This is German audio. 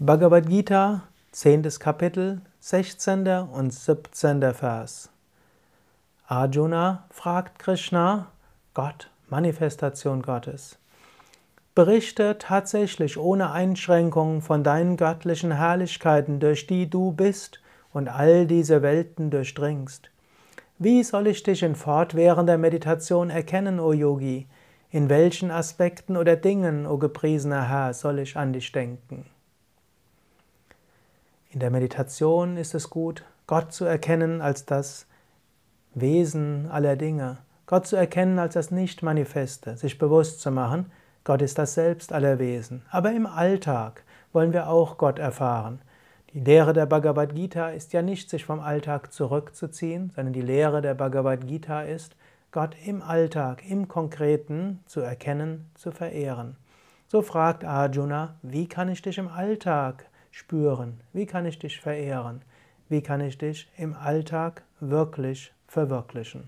Bhagavad Gita, 10. Kapitel, 16. und 17. Vers. Arjuna fragt Krishna, Gott, Manifestation Gottes. Berichte tatsächlich ohne Einschränkung von deinen göttlichen Herrlichkeiten, durch die du bist und all diese Welten durchdringst. Wie soll ich dich in fortwährender Meditation erkennen, o Yogi? In welchen Aspekten oder Dingen, o gepriesener Herr, soll ich an dich denken? In der Meditation ist es gut, Gott zu erkennen als das Wesen aller Dinge, Gott zu erkennen als das Nicht-Manifeste, sich bewusst zu machen, Gott ist das Selbst aller Wesen. Aber im Alltag wollen wir auch Gott erfahren. Die Lehre der Bhagavad Gita ist ja nicht, sich vom Alltag zurückzuziehen, sondern die Lehre der Bhagavad Gita ist, Gott im Alltag, im Konkreten zu erkennen, zu verehren. So fragt Arjuna, wie kann ich dich im Alltag spüren? Wie kann ich dich verehren? Wie kann ich dich im Alltag wirklich verwirklichen?